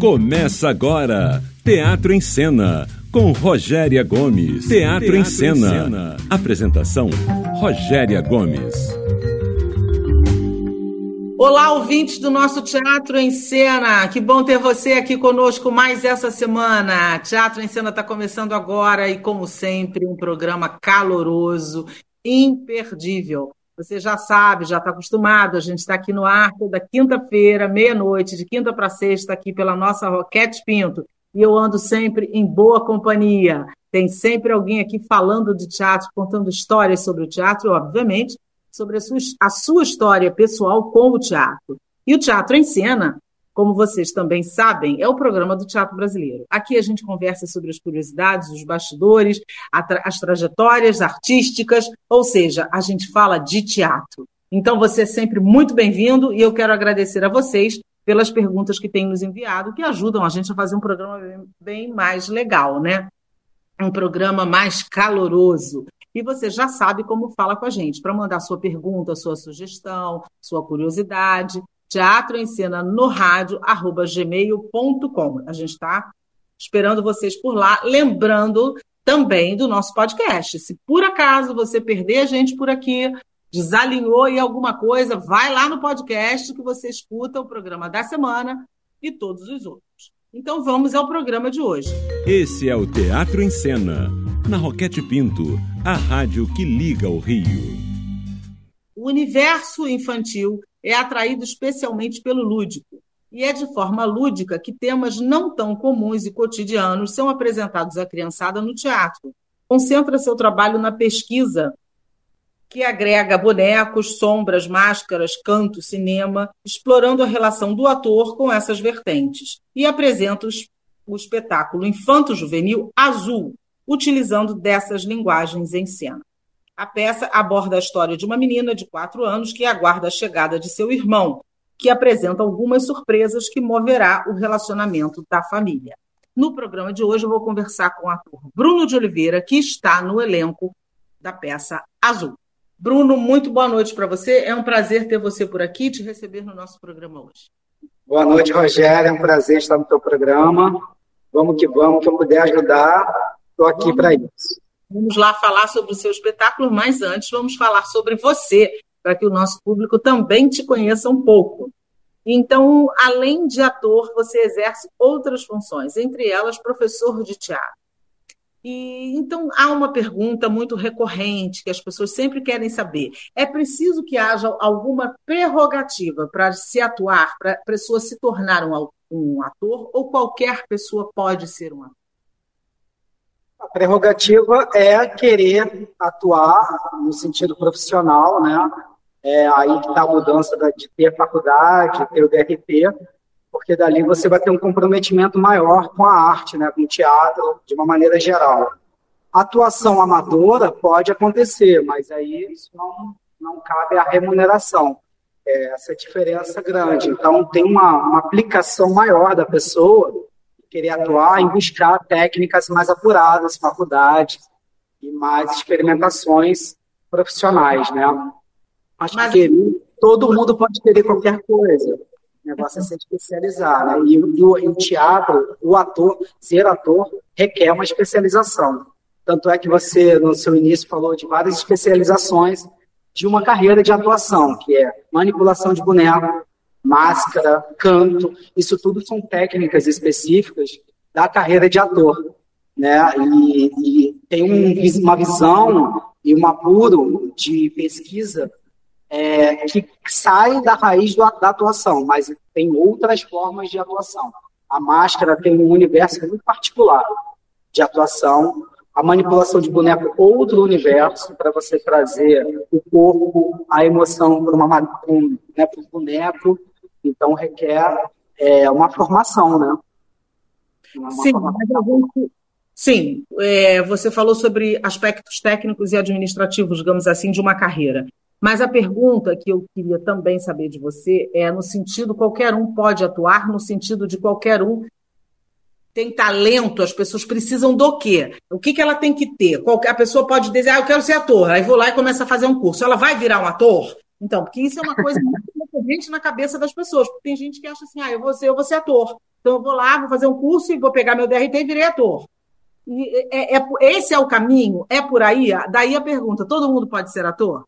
Começa agora, Teatro em Cena, com Rogéria Gomes. Teatro, Teatro em, cena. em Cena. Apresentação, Rogéria Gomes. Olá, ouvintes do nosso Teatro em Cena. Que bom ter você aqui conosco mais essa semana. Teatro em Cena está começando agora e, como sempre, um programa caloroso, imperdível. Você já sabe, já está acostumado, a gente está aqui no ar toda quinta-feira, meia-noite, de quinta para sexta, aqui pela nossa Roquete Pinto. E eu ando sempre em boa companhia. Tem sempre alguém aqui falando de teatro, contando histórias sobre o teatro, obviamente, sobre a sua, a sua história pessoal com o teatro. E o Teatro em Cena como vocês também sabem, é o programa do Teatro Brasileiro. Aqui a gente conversa sobre as curiosidades, os bastidores, as trajetórias artísticas, ou seja, a gente fala de teatro. Então você é sempre muito bem-vindo e eu quero agradecer a vocês pelas perguntas que têm nos enviado, que ajudam a gente a fazer um programa bem mais legal, né? Um programa mais caloroso. E você já sabe como fala com a gente. Para mandar sua pergunta, sua sugestão, sua curiosidade, teatro em cena no rádio, arroba gmail.com. A gente está esperando vocês por lá, lembrando também do nosso podcast. Se por acaso você perder a gente por aqui, desalinhou e alguma coisa, vai lá no podcast que você escuta o programa da semana e todos os outros. Então vamos ao programa de hoje. Esse é o Teatro em Cena, na Roquete Pinto, a rádio que liga o Rio. O universo infantil é atraído especialmente pelo lúdico. E é de forma lúdica que temas não tão comuns e cotidianos são apresentados à criançada no teatro. Concentra seu trabalho na pesquisa, que agrega bonecos, sombras, máscaras, canto, cinema, explorando a relação do ator com essas vertentes. E apresenta o espetáculo infanto-juvenil Azul, utilizando dessas linguagens em cena. A peça aborda a história de uma menina de quatro anos que aguarda a chegada de seu irmão, que apresenta algumas surpresas que moverá o relacionamento da família. No programa de hoje, eu vou conversar com o ator Bruno de Oliveira, que está no elenco da peça Azul. Bruno, muito boa noite para você. É um prazer ter você por aqui e te receber no nosso programa hoje. Boa noite, Rogério. É um prazer estar no teu programa. Vamos que vamos, que eu puder ajudar, estou aqui para isso. Vamos lá falar sobre o seu espetáculo, mas antes vamos falar sobre você, para que o nosso público também te conheça um pouco. Então, além de ator, você exerce outras funções, entre elas professor de teatro. E então há uma pergunta muito recorrente que as pessoas sempre querem saber: é preciso que haja alguma prerrogativa para se atuar, para a pessoa se tornar um, um ator, ou qualquer pessoa pode ser um ator? A prerrogativa é querer atuar no sentido profissional, né? É aí que está a mudança de ter faculdade, ter o DRT, porque dali você vai ter um comprometimento maior com a arte, né? com o teatro, de uma maneira geral. Atuação amadora pode acontecer, mas aí isso não, não cabe à remuneração. É essa diferença grande. Então, tem uma, uma aplicação maior da pessoa querer atuar em buscar técnicas mais apuradas, faculdades e mais experimentações profissionais, né? Acho Mas... que todo mundo pode querer qualquer coisa. O negócio é se especializar, né? E, e, o, e o teatro, o ator, ser ator, requer uma especialização. Tanto é que você, no seu início, falou de várias especializações de uma carreira de atuação, que é manipulação de boneco, máscara, canto, isso tudo são técnicas específicas da carreira de ator, né? E, e tem um, uma visão e um apuro de pesquisa é, que sai da raiz do, da atuação, mas tem outras formas de atuação. A máscara tem um universo muito particular de atuação, a manipulação de boneco outro universo para você trazer o corpo, a emoção para um, né, o boneco então, requer é, uma formação, né? Uma, Sim, formação. Gente, sim é, você falou sobre aspectos técnicos e administrativos, digamos assim, de uma carreira. Mas a pergunta que eu queria também saber de você é no sentido qualquer um pode atuar, no sentido de qualquer um tem talento, as pessoas precisam do quê? O que, que ela tem que ter? Qualquer, a pessoa pode dizer, ah, eu quero ser ator, aí vou lá e começa a fazer um curso. Ela vai virar um ator? Então, porque isso é uma coisa muito recorrente na cabeça das pessoas. Porque tem gente que acha assim, ah, eu vou ser, eu vou ser ator. Então eu vou lá, vou fazer um curso e vou pegar meu DRT e virei ator. E é, é, esse é o caminho? É por aí? Daí a pergunta: todo mundo pode ser ator?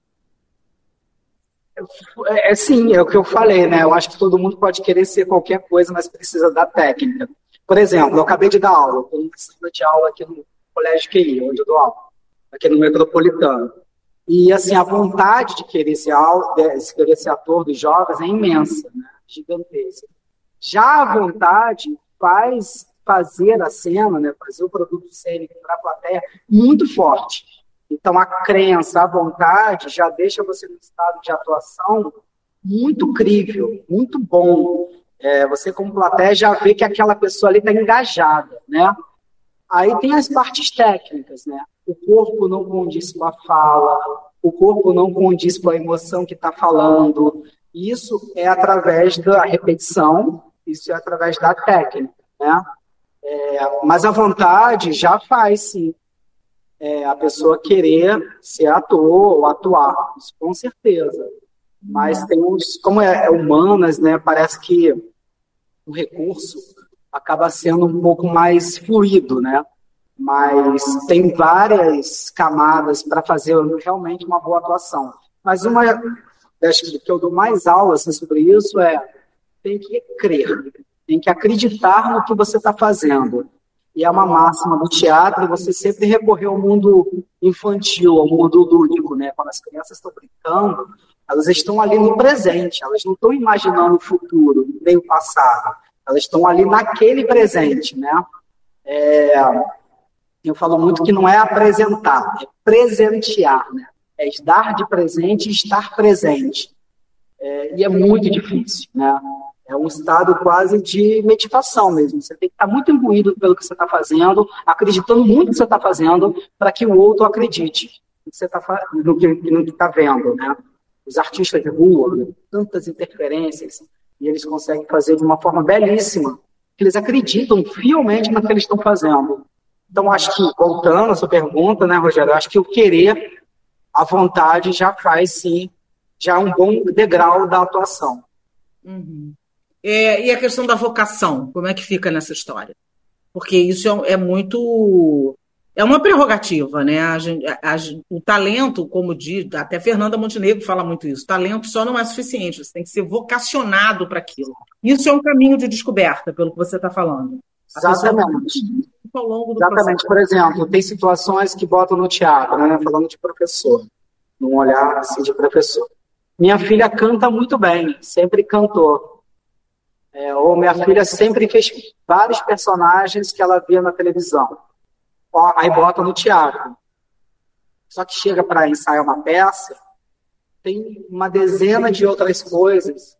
É, é, sim, é o que eu falei, né? Eu acho que todo mundo pode querer ser qualquer coisa, mas precisa da técnica. Por exemplo, eu acabei de dar aula, estou numa de aula aqui no Colégio QI, onde eu dou aula, aqui no Metropolitano. E, assim, a vontade de querer ser, de querer ser ator dos jovens é imensa, né? gigantesca. Já a vontade faz fazer a cena, né, fazer o produto cênico para a plateia muito forte. Então, a crença, a vontade já deixa você no estado de atuação muito crível, muito bom. É, você, como plateia, já vê que aquela pessoa ali está engajada, né? Aí tem as partes técnicas, né? O corpo não condiz com a fala, o corpo não condiz com a emoção que está falando. Isso é através da repetição, isso é através da técnica, né? É, mas a vontade já faz, sim é, a pessoa querer ser ator ou atuar, isso com certeza. Mas tem uns, como é, é humanas, né, parece que o recurso acaba sendo um pouco mais fluido, né? Mas tem várias camadas para fazer realmente uma boa atuação. Mas uma das que eu dou mais aulas assim, sobre isso é tem que crer, tem que acreditar no que você está fazendo e é uma máxima do teatro, você sempre recorrer ao mundo infantil, ao mundo lúdico, né? Quando as crianças estão brincando, elas estão ali no presente, elas não estão imaginando o futuro, nem o passado, elas estão ali naquele presente, né? É, eu falo muito que não é apresentar, é presentear, né? É dar de presente e estar presente. É, e é muito difícil, né? É um estado quase de meditação mesmo. Você tem que estar muito imbuído pelo que você está fazendo, acreditando muito no que você está fazendo, para que o outro acredite no que você está está vendo, né? Os artistas de rua, né? tantas interferências, e eles conseguem fazer de uma forma belíssima, eles acreditam fielmente no que eles estão fazendo. Então, acho que, voltando à sua pergunta, né, Rogério, acho que o querer, a vontade já faz, sim, já um bom degrau da atuação. Uhum. É, e a questão da vocação, como é que fica nessa história? Porque isso é, é muito. É uma prerrogativa, né? A gente, a, o talento, como diz, até Fernanda Montenegro fala muito isso, talento só não é suficiente, você tem que ser vocacionado para aquilo. Isso é um caminho de descoberta, pelo que você está falando. Exatamente. Ao longo do Exatamente. Processo. Por exemplo, tem situações que botam no teatro, né? falando de professor, num olhar assim de professor. Minha filha canta muito bem, sempre cantou. É, ou minha filha sempre fez vários personagens que ela via na televisão. Ó, aí bota no teatro. Só que chega para ensaiar uma peça, tem uma dezena de outras coisas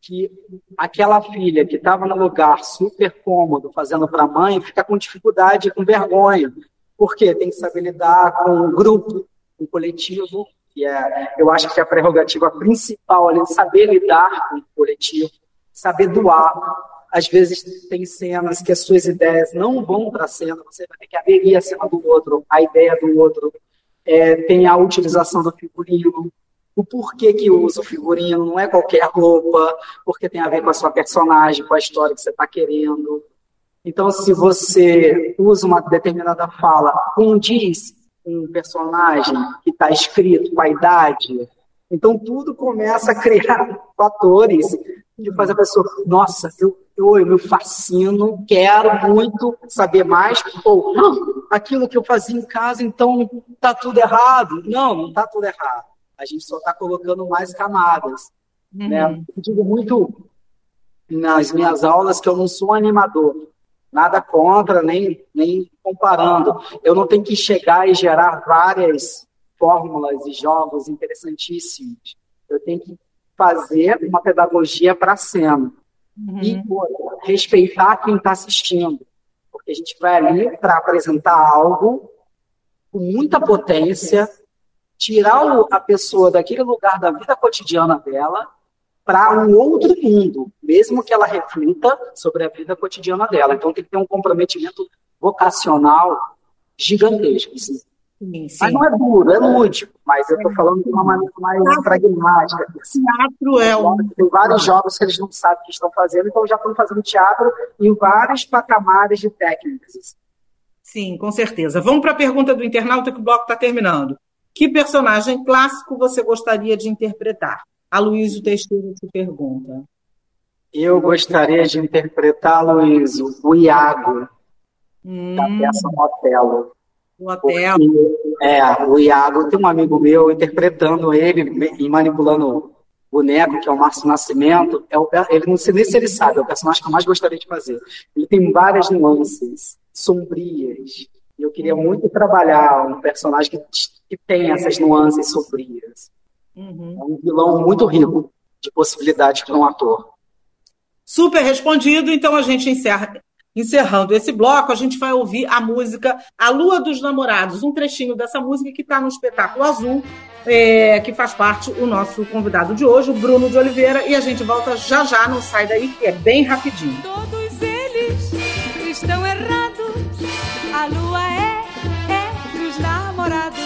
que aquela filha que estava no lugar super cômodo fazendo para a mãe fica com dificuldade, com vergonha. Porque tem que saber lidar com um grupo, um coletivo, que é, eu acho que é a prerrogativa principal ali, saber lidar com o coletivo saber doar. Às vezes tem cenas que as suas ideias não vão para a cena, você vai ter que aderir a cena do outro, a ideia do outro. É, tem a utilização do figurino, o porquê que usa o figurino, não é qualquer roupa, porque tem a ver com a sua personagem, com a história que você está querendo. Então, se você usa uma determinada fala, condiz um personagem que está escrito com a idade, então tudo começa a criar fatores que faz a pessoa, nossa, eu, eu, eu me fascino, quero muito saber mais, ou aquilo que eu fazia em casa, então tá tudo errado. Não, não tá tudo errado. A gente só está colocando mais camadas. Uhum. Né? Eu digo muito nas minhas aulas que eu não sou animador. Nada contra, nem, nem comparando. Eu não tenho que chegar e gerar várias fórmulas e jogos interessantíssimos. Eu tenho que fazer uma pedagogia para a cena. Uhum. E respeitar quem está assistindo. Porque a gente vai ali para apresentar algo com muita potência, tirar a pessoa daquele lugar da vida cotidiana dela para um outro mundo, mesmo que ela reflita sobre a vida cotidiana dela. Então tem que ter um comprometimento vocacional gigantesco. Assim. Sim, sim. Mas não é duro, é lúdico. Mas eu estou falando de uma maneira mais teatro, pragmática. Teatro é um. Tem vários jogos que eles não sabem o que estão fazendo, então já estão fazendo teatro em vários patamares de técnicas. Sim, com certeza. Vamos para a pergunta do internauta que o bloco está terminando. Que personagem clássico você gostaria de interpretar? Aloysio Teixeira te pergunta. Eu gostaria de interpretar, Luiz, o Iago, hum. da peça Otelo. O Otelo. Porque, é, o Iago, tem um amigo meu interpretando ele e manipulando o boneco, que é o Márcio Nascimento. É o, ele não sei nem se ele sabe, é o personagem que eu mais gostaria de fazer. Ele tem várias nuances sombrias. E eu queria muito trabalhar um personagem que, que tem essas nuances sombrias. Uhum. É um vilão muito rico de possibilidades para um ator. Super respondido, então a gente encerra. Encerrando esse bloco, a gente vai ouvir a música A Lua dos Namorados, um trechinho dessa música que está no espetáculo azul, é, que faz parte o nosso convidado de hoje, o Bruno de Oliveira, e a gente volta já já, não sai daí, que é bem rapidinho. Todos eles estão errados, a lua é, é dos namorados.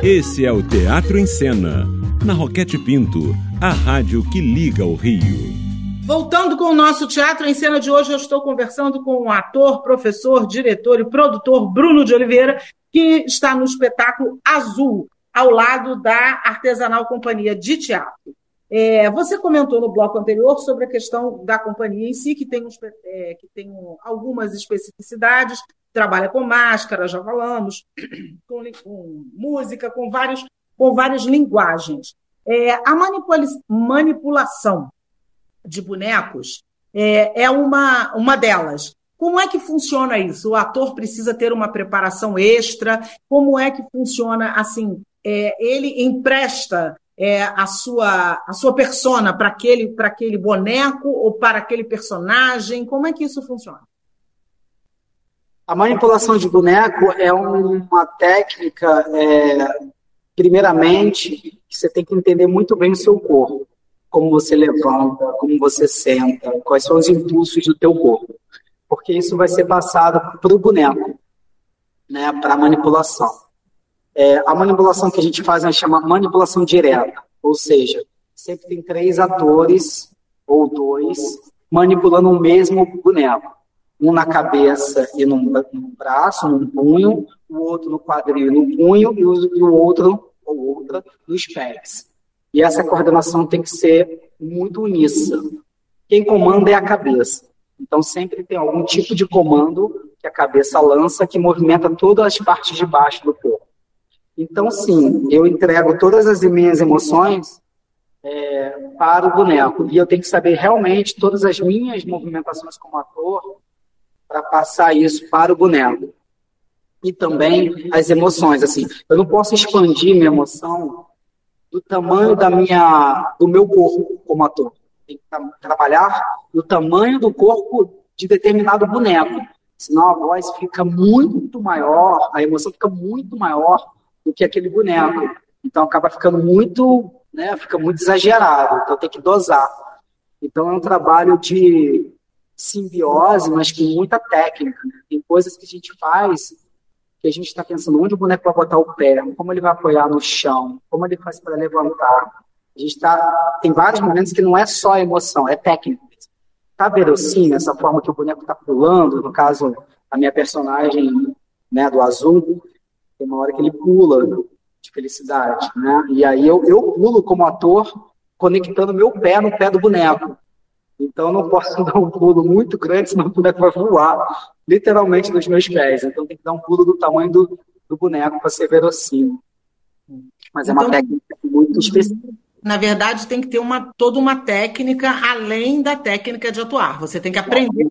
Esse é o Teatro em Cena, na Roquete Pinto, a rádio que liga o Rio. Voltando com o nosso Teatro em Cena de hoje, eu estou conversando com o ator, professor, diretor e produtor Bruno de Oliveira, que está no espetáculo Azul, ao lado da Artesanal Companhia de Teatro. É, você comentou no bloco anterior sobre a questão da companhia em si, que tem, uns, é, que tem algumas especificidades, trabalha com máscara, já falamos, com, com música, com, vários, com várias linguagens. É, a manipula manipulação de bonecos é, é uma, uma delas. Como é que funciona isso? O ator precisa ter uma preparação extra? Como é que funciona assim? É, ele empresta é, a sua a sua persona para aquele para aquele boneco ou para aquele personagem? Como é que isso funciona? A manipulação de boneco é uma técnica, é, primeiramente, que você tem que entender muito bem o seu corpo. Como você levanta, como você senta, quais são os impulsos do teu corpo. Porque isso vai ser passado para o boneco, né, para a manipulação. É, a manipulação que a gente faz é chama manipulação direta, ou seja, sempre tem três atores ou dois manipulando o mesmo boneco um na cabeça e num braço, num punho, o outro no quadril e no punho, e o, e o outro ou outra nos pés. E essa coordenação tem que ser muito unissa. Quem comanda é a cabeça. Então sempre tem algum tipo de comando que a cabeça lança que movimenta todas as partes de baixo do corpo. Então sim, eu entrego todas as minhas emoções é, para o boneco e eu tenho que saber realmente todas as minhas movimentações como ator para passar isso para o boneco. E também as emoções, assim, eu não posso expandir minha emoção do tamanho da minha, do meu corpo como ator. Tem que trabalhar no tamanho do corpo de determinado boneco. Senão a voz fica muito maior, a emoção fica muito maior do que aquele boneco. Então acaba ficando muito, né, fica muito exagerado. Então tem que dosar. Então é um trabalho de simbiose, mas com muita técnica. Né? Tem coisas que a gente faz que a gente está pensando onde o boneco vai botar o pé, como ele vai apoiar no chão, como ele faz para levantar. A gente tá, tem vários momentos que não é só emoção, é técnica. Tá verossímil essa forma que o boneco está pulando, no caso, a minha personagem né, do azul, tem uma hora que ele pula de felicidade, né? E aí eu, eu pulo como ator, conectando meu pé no pé do boneco. Então, eu não posso dar um pulo muito grande, senão o boneco vai voar literalmente nos meus pés. Então, tem que dar um pulo do tamanho do, do boneco para ser verossímil. Mas é uma então, técnica muito específica. Na verdade, tem que ter uma, toda uma técnica além da técnica de atuar. Você tem que aprender a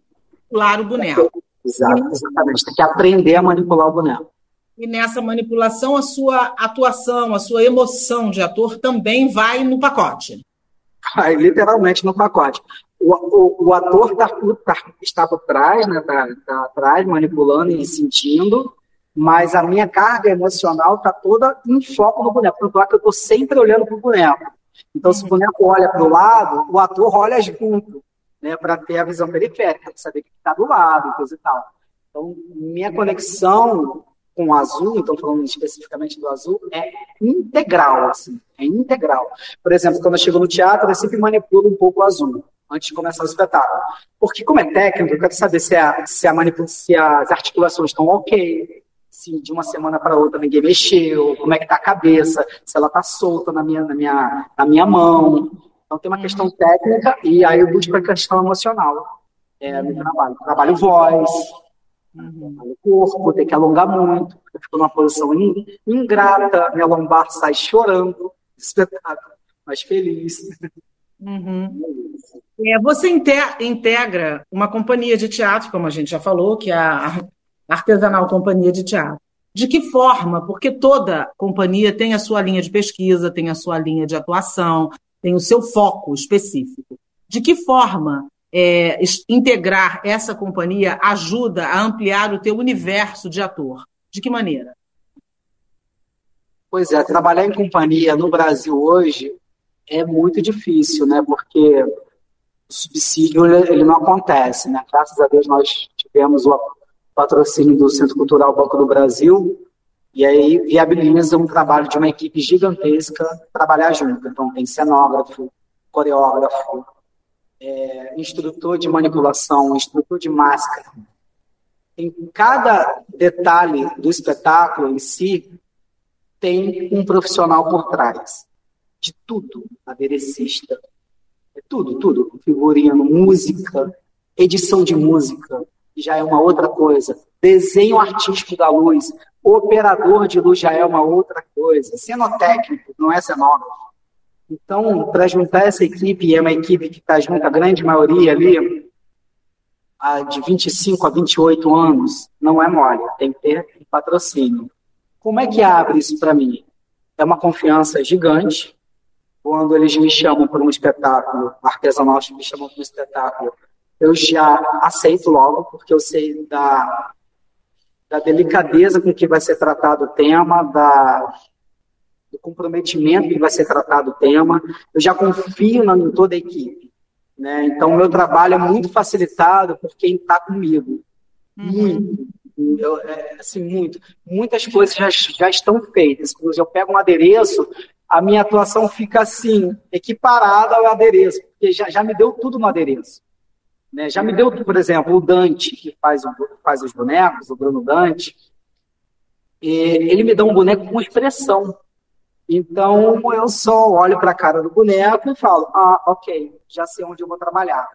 manipular o boneco. Exato, exatamente. Tem que aprender a manipular o boneco. E nessa manipulação, a sua atuação, a sua emoção de ator também vai no pacote. Vai literalmente no pacote o, o, o ator tá, tá, está por trás, né, tá, tá atrás, manipulando e sentindo, mas a minha carga emocional está toda em foco no boneco. Tanto é que eu estou sempre olhando para o boneco. Então, se o boneco olha para o lado, o ator olha junto, né, para ter a visão periférica, para saber que está do lado, coisa e tal. Então, minha conexão com o azul, então falando especificamente do azul, é integral, assim, é integral. Por exemplo, quando eu chego no teatro, eu sempre manipulo um pouco o azul antes de começar o espetáculo. Porque, como é técnico, eu quero saber se, a, se, a manipula, se as articulações estão ok, se de uma semana para outra ninguém mexeu, como é que está a cabeça, se ela está solta na minha, na, minha, na minha mão. Então, tem uma questão técnica e aí eu busco a questão emocional é, no trabalho. Trabalho voz, o corpo, tem que alongar muito, eu fico numa posição ingrata, minha lombar sai chorando, espetáculo, mas feliz. Uhum. É, você integra uma companhia de teatro, como a gente já falou, que é a Artesanal Companhia de Teatro. De que forma? Porque toda companhia tem a sua linha de pesquisa, tem a sua linha de atuação, tem o seu foco específico. De que forma é, integrar essa companhia ajuda a ampliar o teu universo de ator? De que maneira? Pois é, trabalhar em companhia no Brasil hoje é muito difícil, né? Porque o subsídio ele não acontece, né? Graças a Deus nós tivemos o patrocínio do Centro Cultural Banco do Brasil e aí viabiliza um trabalho de uma equipe gigantesca trabalhar junto. Então tem cenógrafo, coreógrafo, é, instrutor de manipulação, instrutor de máscara. Em cada detalhe do espetáculo em si, tem um profissional por trás. De tudo. Aderecista. É tudo, tudo. Figurino, música, edição de música, já é uma outra coisa. Desenho artístico da luz, operador de luz já é uma outra coisa. Cenotécnico, não é cenógrafo. Então, para juntar essa equipe, é uma equipe que está junto, a grande maioria ali, de 25 a 28 anos, não é mole, tem que ter patrocínio. Como é que abre isso para mim? É uma confiança gigante. Quando eles me chamam para um espetáculo artesanal, me chamam para um espetáculo, eu já aceito logo, porque eu sei da, da delicadeza com que vai ser tratado o tema, da, do comprometimento que vai ser tratado o tema. Eu já confio na, em toda a equipe. Né? Então, o meu trabalho é muito facilitado por quem está comigo. Uhum. Muito. Eu, é, assim, muito. Muitas coisas já, já estão feitas. Quando eu pego um adereço, a minha atuação fica assim, equiparada ao adereço, porque já, já me deu tudo no adereço. Né? Já me deu, por exemplo, o Dante, que faz, faz os bonecos, o Bruno Dante, ele me dá um boneco com expressão. Então, eu só olho para a cara do boneco e falo: ah, ok, já sei onde eu vou trabalhar.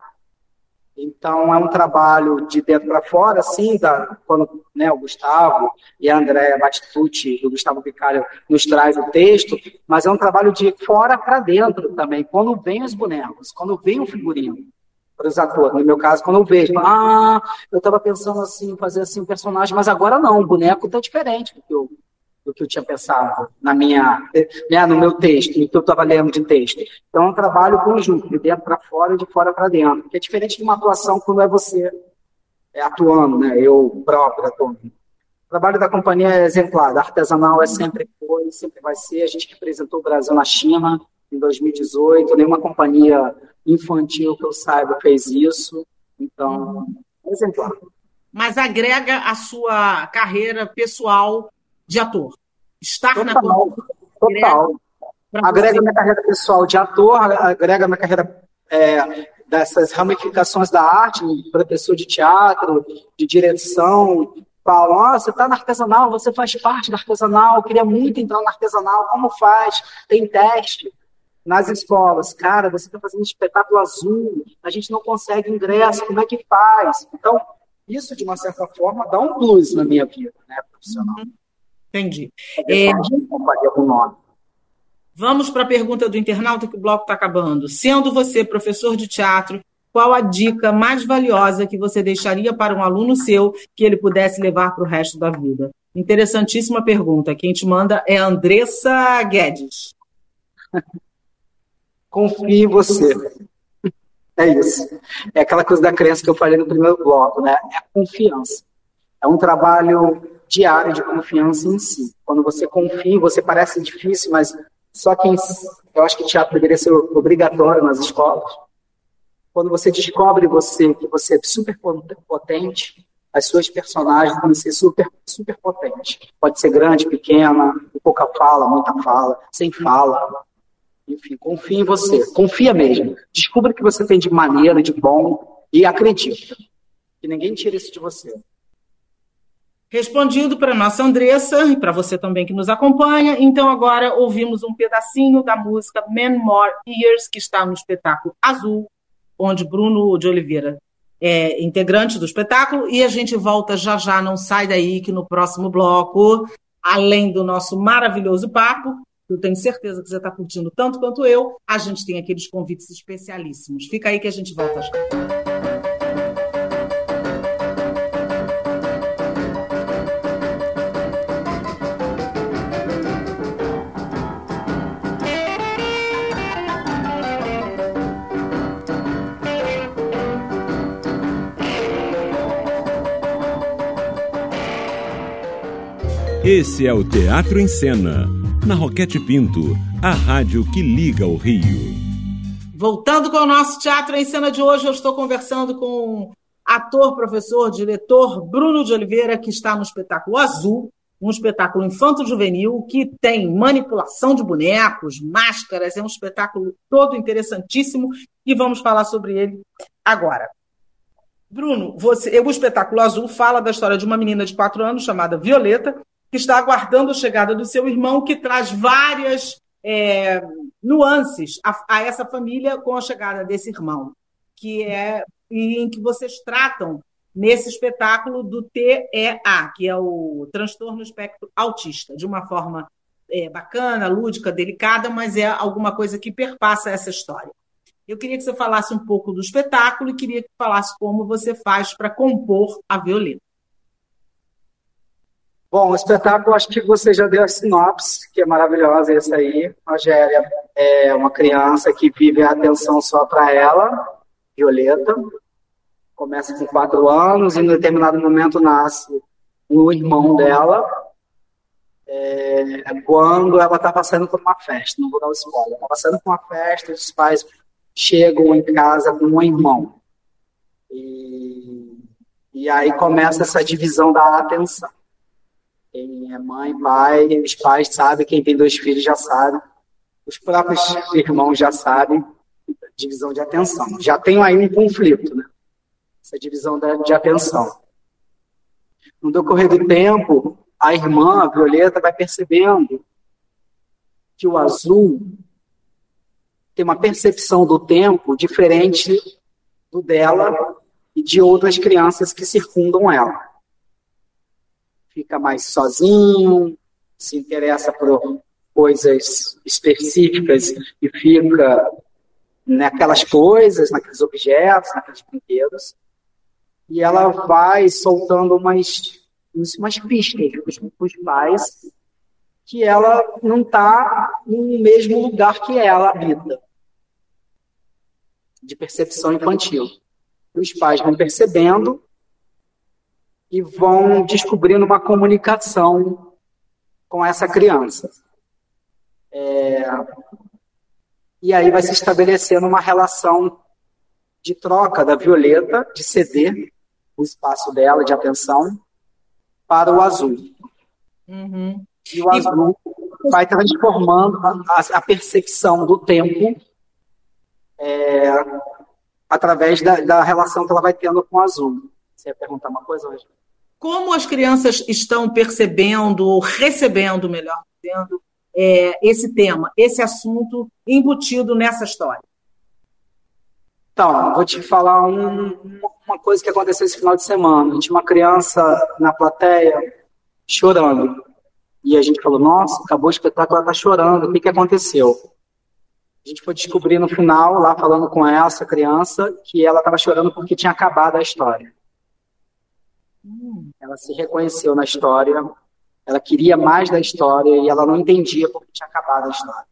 Então, é um trabalho de dentro para fora, assim, da, quando né, o Gustavo e a Andréa Batistucci e o Gustavo Picalho nos traz o texto, mas é um trabalho de fora para dentro também, quando vem os bonecos, quando vem o figurino para os atores. No meu caso, quando eu vejo, ah, eu estava pensando assim, fazer assim um personagem, mas agora não, o boneco está diferente do que eu do que eu tinha pensado na minha, né, no meu texto, no que eu estava lendo de texto. Então, é um trabalho conjunto, de dentro para fora e de fora para dentro, que é diferente de uma atuação quando é você é, atuando, né, eu próprio atuando. O trabalho da companhia é exemplar, artesanal é sempre foi, sempre vai ser. A gente representou o Brasil na China em 2018, nenhuma companhia infantil que eu saiba fez isso, então, é exemplar. Mas agrega a sua carreira pessoal de ator. Estar total, na. Total. Agrega minha carreira pessoal de ator, agrega minha carreira é, dessas ramificações da arte, professor de teatro, de direção. Falam, você está na artesanal, você faz parte da artesanal, queria muito entrar na artesanal, como faz? Tem teste nas escolas. Cara, você está fazendo espetáculo azul, a gente não consegue ingresso, como é que faz? Então, isso, de uma certa forma, dá um plus na minha vida né, profissional. Uhum. Entendi. É, vamos para a pergunta do internauta que o bloco está acabando. Sendo você professor de teatro, qual a dica mais valiosa que você deixaria para um aluno seu que ele pudesse levar para o resto da vida? Interessantíssima pergunta. Quem te manda é Andressa Guedes. Confie em você. É isso. É aquela coisa da crença que eu falei no primeiro bloco, né? É a confiança. É um trabalho diária de confiança em si. Quando você confia, você parece difícil, mas só quem. Eu acho que teatro deveria ser obrigatório nas escolas. Quando você descobre você que você é super potente, as suas personagens vão ser super, super potentes. Pode ser grande, pequena, pouca fala, muita fala, sem fala. Enfim, confia em você. Confia mesmo. Descubra o que você tem de maneira, de bom e acredita. Que ninguém tira isso de você. Respondido para nossa Andressa e para você também que nos acompanha. Então agora ouvimos um pedacinho da música Man More Years que está no espetáculo Azul, onde Bruno de Oliveira é integrante do espetáculo e a gente volta já já, não sai daí que no próximo bloco, além do nosso maravilhoso papo, eu tenho certeza que você está curtindo tanto quanto eu, a gente tem aqueles convites especialíssimos. Fica aí que a gente volta já. Esse é o Teatro em Cena, na Roquete Pinto, a rádio que liga o Rio. Voltando com o nosso Teatro em Cena de hoje, eu estou conversando com ator, professor, diretor Bruno de Oliveira, que está no espetáculo Azul, um espetáculo infanto-juvenil que tem manipulação de bonecos, máscaras, é um espetáculo todo interessantíssimo e vamos falar sobre ele agora. Bruno, você, o espetáculo Azul fala da história de uma menina de quatro anos chamada Violeta, que está aguardando a chegada do seu irmão, que traz várias é, nuances a, a, essa família com a chegada desse irmão, que é em que vocês tratam nesse espetáculo do TEA, que é o transtorno espectro autista, de uma forma é, bacana, lúdica, delicada, mas é alguma coisa que perpassa essa história. Eu queria que você falasse um pouco do espetáculo e queria que falasse como você faz para compor a Violeta. Bom, o espetáculo, acho que você já deu a sinopse, que é maravilhosa essa aí. Rogéria é uma criança que vive a atenção só para ela, Violeta. Começa com quatro anos e, em determinado momento, nasce o irmão dela. É, quando ela está passando por uma festa, não vou dar o spoiler, está passando por uma festa, os pais chegam em casa com um irmão. E, e aí começa essa divisão da atenção. É mãe, pai, os pais sabem, quem tem dois filhos já sabe, os próprios irmãos já sabem, divisão de atenção. Já tem aí um conflito, né? Essa divisão de atenção. No decorrer do tempo, a irmã, a Violeta, vai percebendo que o azul tem uma percepção do tempo diferente do dela e de outras crianças que circundam ela fica mais sozinho, se interessa por coisas específicas e fica naquelas coisas, naqueles objetos, naqueles brinquedos. E ela vai soltando umas, umas pistas para os pais que ela não está no mesmo lugar que ela habita, de percepção infantil. Os pais vão percebendo e vão descobrindo uma comunicação com essa criança. É, e aí vai se estabelecendo uma relação de troca da Violeta, de ceder o espaço dela de atenção para o azul. Uhum. E o azul e... vai transformando a, a, percepção do tempo é, através da, da relação que ela vai tendo com o azul. Você ia perguntar uma coisa hoje? Como as crianças estão percebendo, ou recebendo, melhor dizendo, é, esse tema, esse assunto embutido nessa história? Então, vou te falar um, uma coisa que aconteceu esse final de semana. Tinha uma criança na plateia chorando. E a gente falou, nossa, acabou o espetáculo, ela está chorando, o que, que aconteceu? A gente foi descobrir no final, lá falando com essa criança, que ela estava chorando porque tinha acabado a história. Ela se reconheceu na história, ela queria mais da história e ela não entendia porque tinha acabado a história.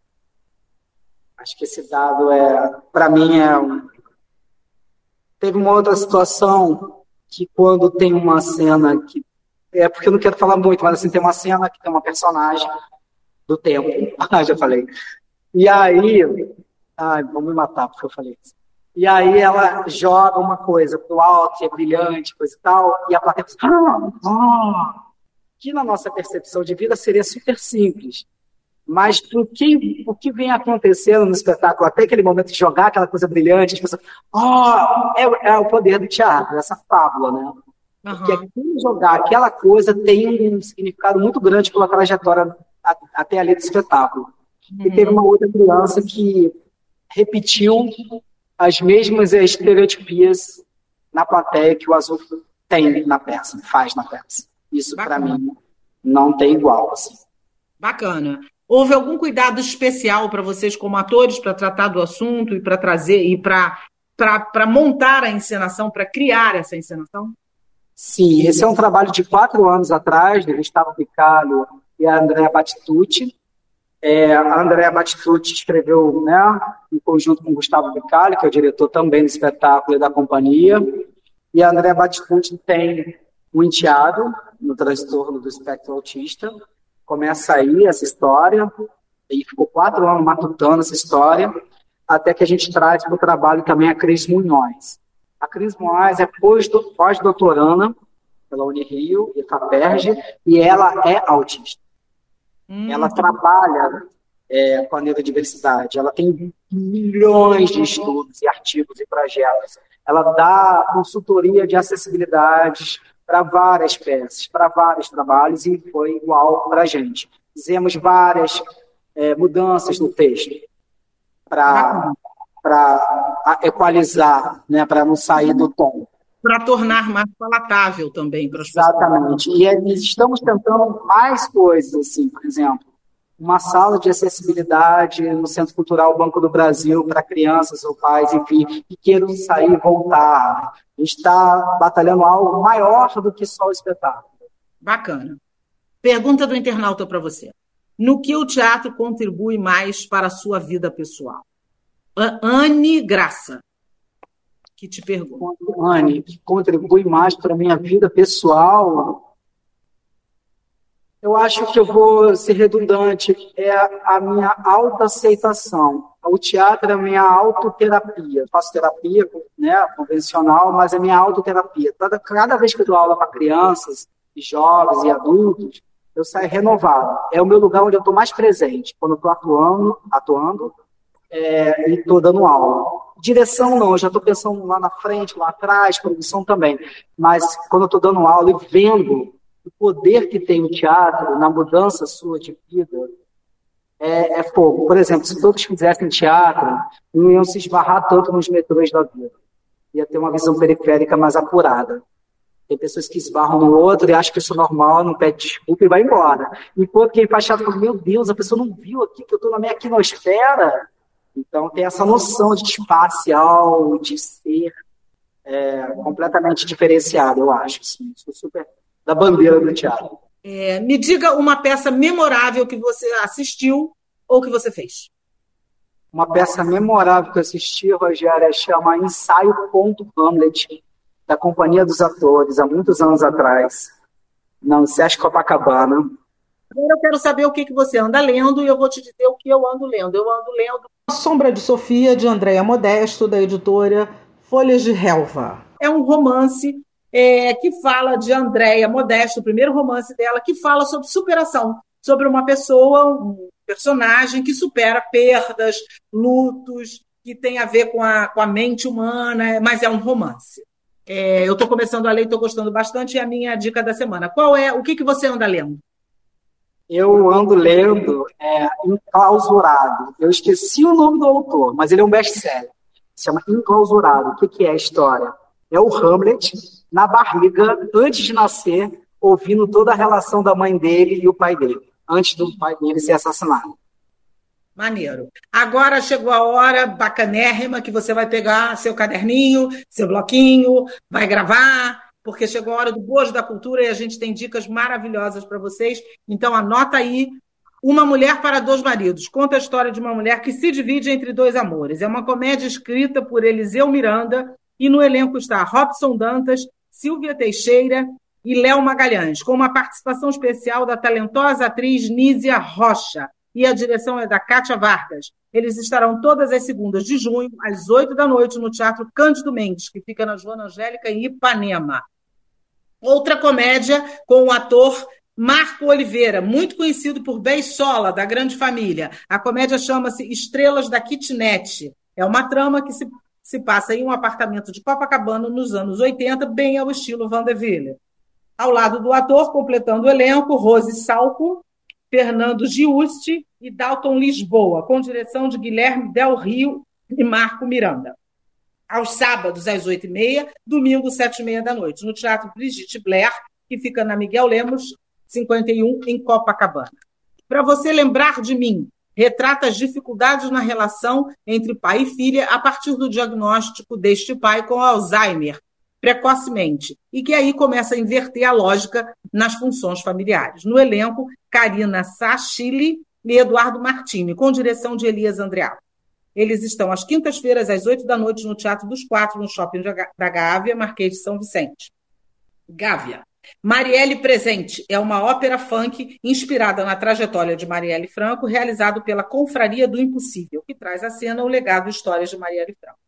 Acho que esse dado é, para mim, é um... Teve uma outra situação que quando tem uma cena que é porque eu não quero falar muito, mas assim, tem uma cena que tem uma personagem do tempo. Já falei. E aí, ai, vão me matar porque eu falei isso. E aí ela joga uma coisa pro alto, que é brilhante, coisa e tal, e a plateia pensa, ah, ah, que na nossa percepção de vida seria super simples. Mas o que, o que vem acontecendo no espetáculo, até aquele momento de jogar aquela coisa brilhante, as pessoas, oh, é, é o poder do teatro, essa fábula, né? Uhum. Porque aquele jogar aquela coisa tem um significado muito grande pela trajetória até ali do espetáculo. Uhum. E teve uma outra criança que repetiu as mesmas estereotipias na plateia que o Azul tem na peça, faz na peça. Isso, para mim, não tem igual. Assim. Bacana. Houve algum cuidado especial para vocês como atores para tratar do assunto e para trazer e para montar a encenação, para criar essa encenação? Sim, esse é um trabalho de quatro anos atrás, do Gustavo Picalho e a Andrea Batitucci. É, a Andrea Batitucci escreveu né, em conjunto com Gustavo Picalho, que é o diretor também do espetáculo e da companhia. E a Andrea Batitucci tem um enteado no transtorno do espectro autista, começa aí essa história, e ficou quatro anos matutando essa história, até que a gente traz para o trabalho também a Cris Munhoz. A Cris Munhoz é pós-doutoranda pela Unirio e FAPERJ, e ela é autista. Hum. Ela trabalha é, com a neurodiversidade, ela tem milhões de estudos e artigos e projetos. Ela dá consultoria de acessibilidades, para várias peças, para vários trabalhos, e foi igual para a gente. Fizemos várias é, mudanças no texto para equalizar, né, para não sair do tom. Para tornar mais palatável também para as pessoas. Exatamente. E é, estamos tentando mais coisas, assim, por exemplo, uma sala de acessibilidade no Centro Cultural Banco do Brasil para crianças ou pais, enfim, que queiram sair e voltar. A gente está batalhando algo maior do que só o espetáculo. Bacana. Pergunta do internauta para você. No que o teatro contribui mais para a sua vida pessoal? Anne Graça, que te pergunta. Anne, que contribui mais para a minha vida pessoal? Eu acho que eu vou ser redundante, é a minha autoaceitação. O teatro é a minha autoterapia. Eu faço terapia né, convencional, mas é minha autoterapia. Cada, cada vez que eu dou aula para crianças, e jovens e adultos, eu saio renovado. É o meu lugar onde eu estou mais presente, quando eu estou atuando, atuando é, e estou dando aula. Direção não, eu já estou pensando lá na frente, lá atrás, produção também. Mas quando eu estou dando aula e vendo o poder que tem o teatro na mudança sua de vida é, é fogo. Por exemplo, se todos fizessem teatro, não iam se esbarrar tanto nos metrôs da vida. Ia ter uma visão periférica mais apurada. Tem pessoas que esbarram no outro e acham que isso é normal, não pede desculpa e vai embora. Enquanto quem faz teatro fala, meu Deus, a pessoa não viu aqui que eu estou na minha quinosfera. Então tem essa noção de espacial, de ser é, completamente diferenciado, eu acho. Assim. Sou super da bandeira do teatro. É, me diga uma peça memorável que você assistiu ou que você fez. Uma peça memorável que eu assisti, Rogério, chama Ensaio Ponto Hamlet, da Companhia dos Atores, há muitos anos atrás, na Sesc Copacabana. Agora eu quero saber o que, que você anda lendo e eu vou te dizer o que eu ando lendo. Eu ando lendo A Sombra de Sofia, de Andréa Modesto, da editora Folhas de Relva. É um romance é, que fala de Andréia Modesto, o primeiro romance dela, que fala sobre superação, sobre uma pessoa, um personagem que supera perdas, lutos, que tem a ver com a, com a mente humana, mas é um romance. É, eu estou começando a ler, estou gostando bastante, e a minha dica da semana. Qual é, o que, que você anda lendo? Eu ando lendo é, Enclausurado. Eu esqueci o nome do autor, mas ele é um best-seller. Se chama Enclausurado. O que, que é a história? É o Hamlet, na barriga, antes de nascer, ouvindo toda a relação da mãe dele e o pai dele, antes do pai dele ser assassinado. Maneiro. Agora chegou a hora bacanérrima que você vai pegar seu caderninho, seu bloquinho, vai gravar, porque chegou a hora do bojo da cultura e a gente tem dicas maravilhosas para vocês. Então anota aí uma Mulher para Dois Maridos. Conta a história de uma mulher que se divide entre dois amores. É uma comédia escrita por Eliseu Miranda e no elenco está Robson Dantas, Silvia Teixeira, e Léo Magalhães, com uma participação especial da talentosa atriz Nízia Rocha. E a direção é da Kátia Vargas. Eles estarão todas as segundas de junho, às oito da noite, no Teatro Cândido Mendes, que fica na Joana Angélica, em Ipanema. Outra comédia com o ator Marco Oliveira, muito conhecido por Beisola, da Grande Família. A comédia chama-se Estrelas da Kitnet. É uma trama que se, se passa em um apartamento de Copacabana nos anos 80, bem ao estilo Vandeville. Ao lado do ator, completando o elenco, Rose Salco, Fernando Giusti e Dalton Lisboa, com direção de Guilherme Del Rio e Marco Miranda. Aos sábados, às oito e meia, domingo, sete e meia da noite, no Teatro Brigitte Blair, que fica na Miguel Lemos, 51, em Copacabana. Para você lembrar de mim, retrata as dificuldades na relação entre pai e filha a partir do diagnóstico deste pai com Alzheimer precocemente e que aí começa a inverter a lógica nas funções familiares. No elenco, Karina Sachili e Eduardo Martini, com direção de Elias Andreal. Eles estão às quintas-feiras, às oito da noite, no Teatro dos Quatro, no Shopping da Gávea, Marquês de São Vicente. Gávea. Marielle Presente é uma ópera funk inspirada na trajetória de Marielle Franco, realizado pela Confraria do Impossível, que traz à cena o legado e histórias de Marielle Franco.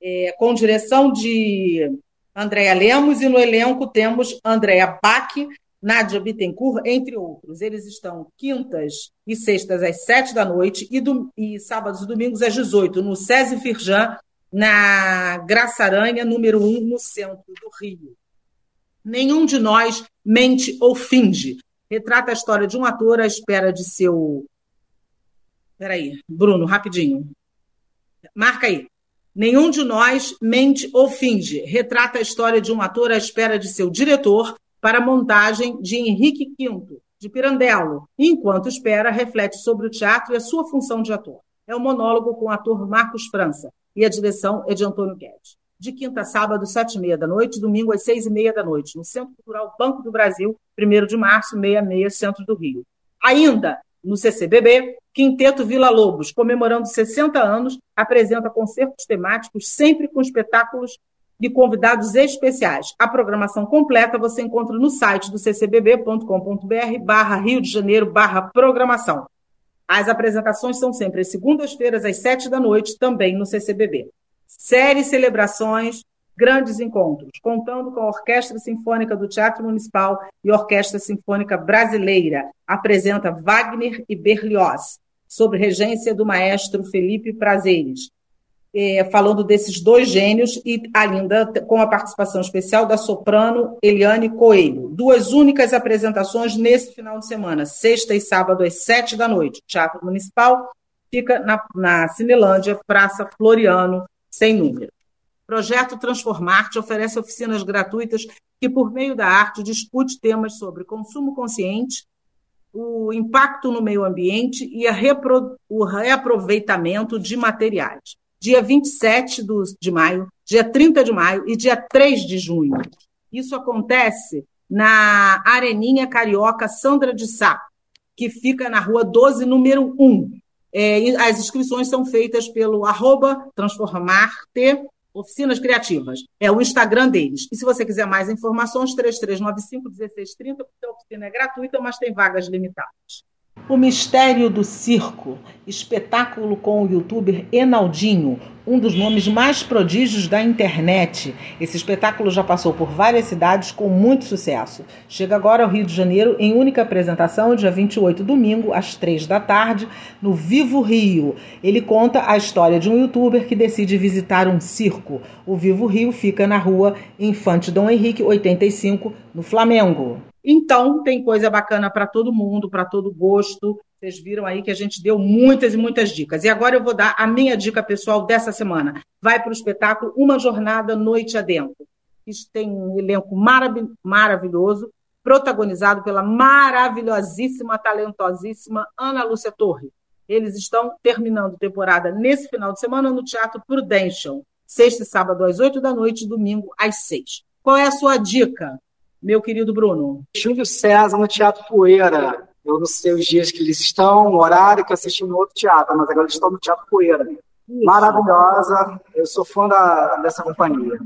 É, com direção de Andréa Lemos, e no elenco temos Andréa Bach, Nádia Bittencourt, entre outros. Eles estão quintas e sextas às sete da noite e, do, e sábados e domingos às 18, no SESI Firjan, na Graça Aranha, número 1, no centro do Rio. Nenhum de nós mente ou finge. Retrata a história de um ator à espera de seu. Peraí, Bruno, rapidinho. Marca aí. Nenhum de nós mente ou finge. Retrata a história de um ator à espera de seu diretor para a montagem de Henrique V, de Pirandello. enquanto espera, reflete sobre o teatro e a sua função de ator. É um monólogo com o ator Marcos França e a direção é de Antônio Guedes de quinta a sábado, sete e meia da noite, domingo às seis e meia da noite, no Centro Cultural Banco do Brasil, 1 de março, 66, centro do Rio. Ainda no CCBB, Quinteto Vila Lobos, comemorando 60 anos, apresenta concertos temáticos, sempre com espetáculos de convidados especiais. A programação completa você encontra no site do ccbb.com.br barra Rio de Janeiro barra programação. As apresentações são sempre às segundas-feiras, às sete da noite, também no CCBB séries celebrações, grandes encontros, contando com a Orquestra Sinfônica do Teatro Municipal e Orquestra Sinfônica Brasileira. Apresenta Wagner e Berlioz, sob regência do maestro Felipe Prazeres. É, falando desses dois gênios e ainda com a participação especial da soprano Eliane Coelho. Duas únicas apresentações nesse final de semana, sexta e sábado às sete da noite. Teatro Municipal fica na, na Cinelândia, Praça Floriano, sem número. Projeto Transformarte oferece oficinas gratuitas que, por meio da arte, discute temas sobre consumo consciente, o impacto no meio ambiente e repro... o reaproveitamento de materiais. Dia 27 do, de maio, dia 30 de maio e dia 3 de junho. Isso acontece na Areninha Carioca Sandra de Sá, que fica na rua 12, número 1, é, as inscrições são feitas pelo arroba transformarte oficinas criativas. É o Instagram deles. E se você quiser mais informações, 3395 1630, porque a oficina é gratuita, mas tem vagas limitadas. O Mistério do Circo, espetáculo com o youtuber Enaldinho, um dos nomes mais prodígios da internet. Esse espetáculo já passou por várias cidades com muito sucesso. Chega agora ao Rio de Janeiro em única apresentação, dia 28, domingo, às 3 da tarde, no Vivo Rio. Ele conta a história de um youtuber que decide visitar um circo. O Vivo Rio fica na rua Infante Dom Henrique, 85, no Flamengo. Então, tem coisa bacana para todo mundo, para todo gosto. Vocês viram aí que a gente deu muitas e muitas dicas. E agora eu vou dar a minha dica pessoal dessa semana. Vai para o espetáculo Uma Jornada Noite Adentro. Isso tem um elenco marav maravilhoso, protagonizado pela maravilhosíssima, talentosíssima Ana Lúcia Torre. Eles estão terminando temporada nesse final de semana no Teatro Prudential. Sexta e sábado às oito da noite, domingo às seis. Qual é a sua dica? Meu querido Bruno? Júlio César no Teatro Poeira. Eu não sei os dias que eles estão, o horário que eu assisti no outro teatro, mas agora eles estão no Teatro Poeira. Isso. Maravilhosa. Eu sou fã da, dessa companhia.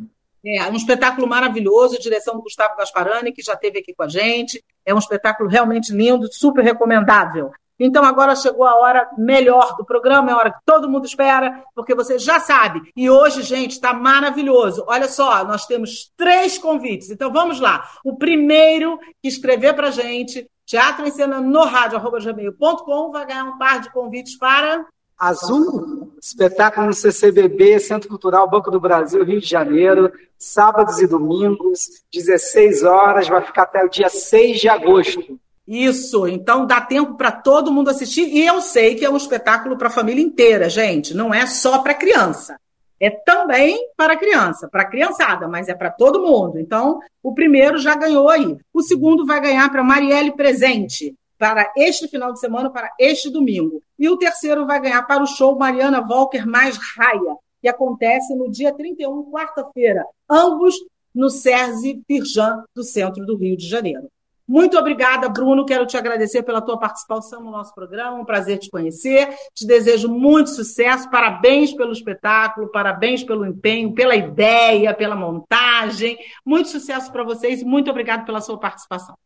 É um espetáculo maravilhoso, direção do Gustavo Gasparani, que já esteve aqui com a gente. É um espetáculo realmente lindo, super recomendável. Então agora chegou a hora melhor do programa, é a hora que todo mundo espera, porque você já sabe. E hoje, gente, está maravilhoso. Olha só, nós temos três convites. Então vamos lá. O primeiro que escrever para gente, teatro em cena no rádio, gmail.com, vai ganhar um par de convites para. Azul, espetáculo no CCBB, Centro Cultural Banco do Brasil, Rio de Janeiro, sábados e domingos, 16 horas, vai ficar até o dia 6 de agosto. Isso, então dá tempo para todo mundo assistir. E eu sei que é um espetáculo para a família inteira, gente. Não é só para criança. É também para criança, para criançada, mas é para todo mundo. Então, o primeiro já ganhou aí. O segundo vai ganhar para Marielle Presente, para este final de semana, para este domingo. E o terceiro vai ganhar para o show Mariana Walker mais Raia, que acontece no dia 31, quarta-feira. Ambos no SERSE Pirjan, do centro do Rio de Janeiro. Muito obrigada, Bruno. Quero te agradecer pela tua participação no nosso programa. Um prazer te conhecer. Te desejo muito sucesso. Parabéns pelo espetáculo, parabéns pelo empenho, pela ideia, pela montagem. Muito sucesso para vocês. Muito obrigado pela sua participação.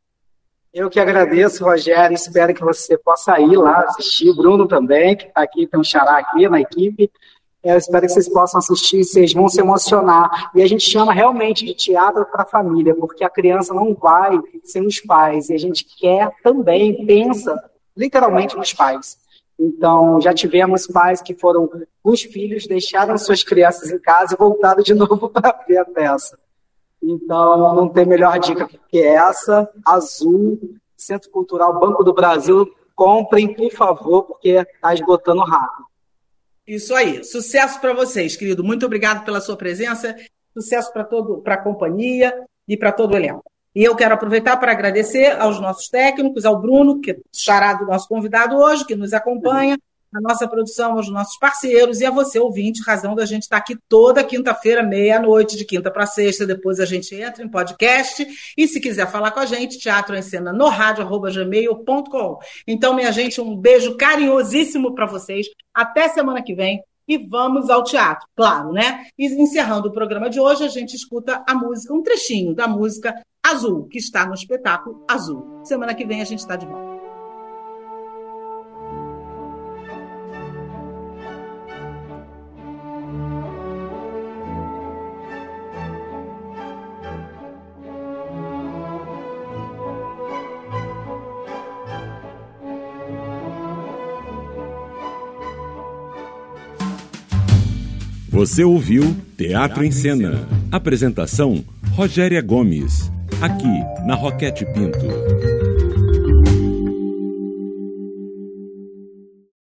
Eu que agradeço, Rogério. Espero que você possa ir lá assistir. Bruno também, que está aqui, tem um xará aqui na equipe. Eu espero que vocês possam assistir, vocês vão se emocionar. E a gente chama realmente de teatro para a família, porque a criança não vai sem os pais. E a gente quer também, pensa literalmente nos pais. Então, já tivemos pais que foram os filhos, deixaram suas crianças em casa e voltaram de novo para ver a peça. Então, não tem melhor dica que essa. Azul, Centro Cultural Banco do Brasil, comprem, por favor, porque está esgotando rápido. Isso aí. Sucesso para vocês, querido. Muito obrigado pela sua presença. Sucesso para todo, para a companhia e para todo o elenco. E eu quero aproveitar para agradecer aos nossos técnicos, ao Bruno, que é chará do nosso convidado hoje, que nos acompanha, a nossa produção, aos nossos parceiros e a você, ouvinte, razão da gente estar aqui toda quinta-feira, meia-noite, de quinta para sexta. Depois a gente entra em podcast. E se quiser falar com a gente, teatro em cena no rádio.gmail.com. Então, minha gente, um beijo carinhosíssimo para vocês. Até semana que vem. E vamos ao teatro, claro, né? E encerrando o programa de hoje, a gente escuta a música, um trechinho da música Azul, que está no espetáculo Azul. Semana que vem a gente está de volta. Você ouviu Teatro em Cena. Apresentação: Rogéria Gomes. Aqui, na Roquete Pinto.